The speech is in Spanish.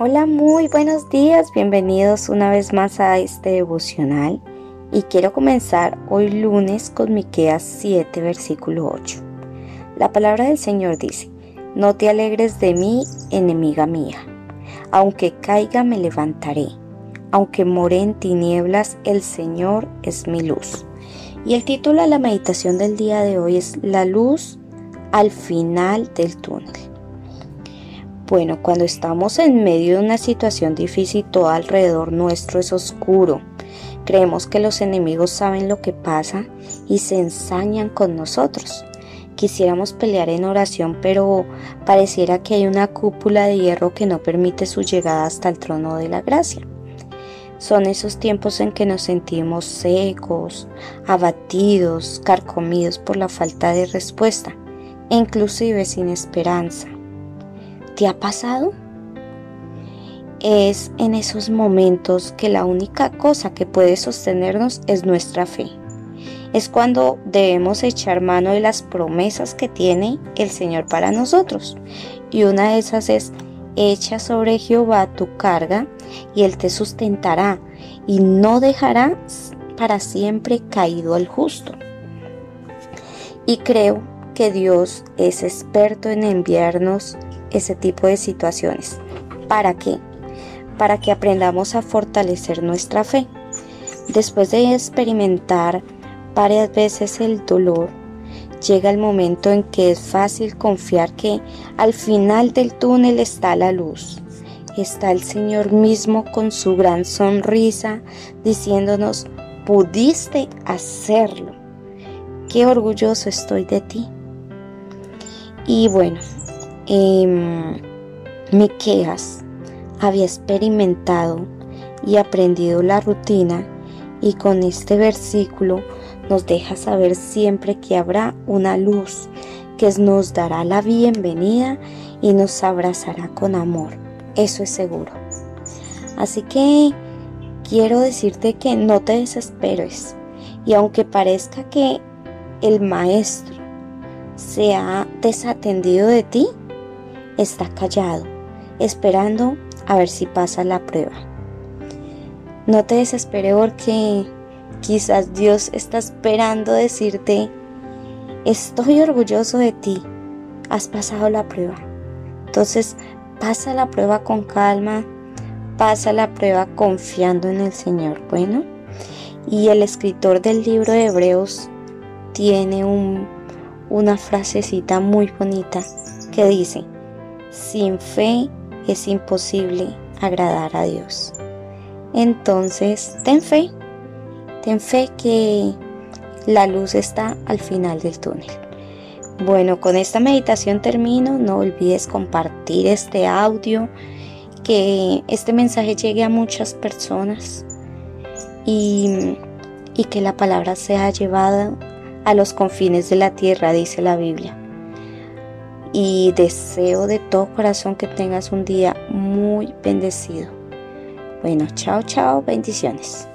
Hola, muy buenos días, bienvenidos una vez más a este devocional y quiero comenzar hoy lunes con Miqueas 7 versículo 8. La palabra del Señor dice: No te alegres de mí, enemiga mía. Aunque caiga me levantaré. Aunque more en tinieblas, el Señor es mi luz. Y el título de la meditación del día de hoy es La luz al final del túnel. Bueno, cuando estamos en medio de una situación difícil, todo alrededor nuestro es oscuro. Creemos que los enemigos saben lo que pasa y se ensañan con nosotros. Quisiéramos pelear en oración, pero pareciera que hay una cúpula de hierro que no permite su llegada hasta el trono de la gracia. Son esos tiempos en que nos sentimos secos, abatidos, carcomidos por la falta de respuesta, e inclusive sin esperanza. ¿Te ha pasado? Es en esos momentos que la única cosa que puede sostenernos es nuestra fe. Es cuando debemos echar mano de las promesas que tiene el Señor para nosotros. Y una de esas es, echa sobre Jehová tu carga y Él te sustentará y no dejará para siempre caído al justo. Y creo que Dios es experto en enviarnos ese tipo de situaciones. ¿Para qué? Para que aprendamos a fortalecer nuestra fe. Después de experimentar varias veces el dolor, llega el momento en que es fácil confiar que al final del túnel está la luz. Está el Señor mismo con su gran sonrisa diciéndonos, pudiste hacerlo. Qué orgulloso estoy de ti. Y bueno, eh, Miqueas había experimentado y aprendido la rutina y con este versículo nos deja saber siempre que habrá una luz que nos dará la bienvenida y nos abrazará con amor. Eso es seguro. Así que quiero decirte que no te desesperes y aunque parezca que el maestro se ha desatendido de ti, está callado, esperando a ver si pasa la prueba. No te desesperes porque quizás Dios está esperando decirte, estoy orgulloso de ti, has pasado la prueba. Entonces, pasa la prueba con calma, pasa la prueba confiando en el Señor. Bueno, y el escritor del libro de Hebreos tiene un, una frasecita muy bonita que dice, sin fe es imposible agradar a Dios. Entonces, ten fe, ten fe que la luz está al final del túnel. Bueno, con esta meditación termino. No olvides compartir este audio, que este mensaje llegue a muchas personas y, que la palabra sea llevada a los confines de la tierra, dice la Biblia y deseo de todo corazón que tengas un día muy bendecido. Bueno, chao, chao, bendiciones.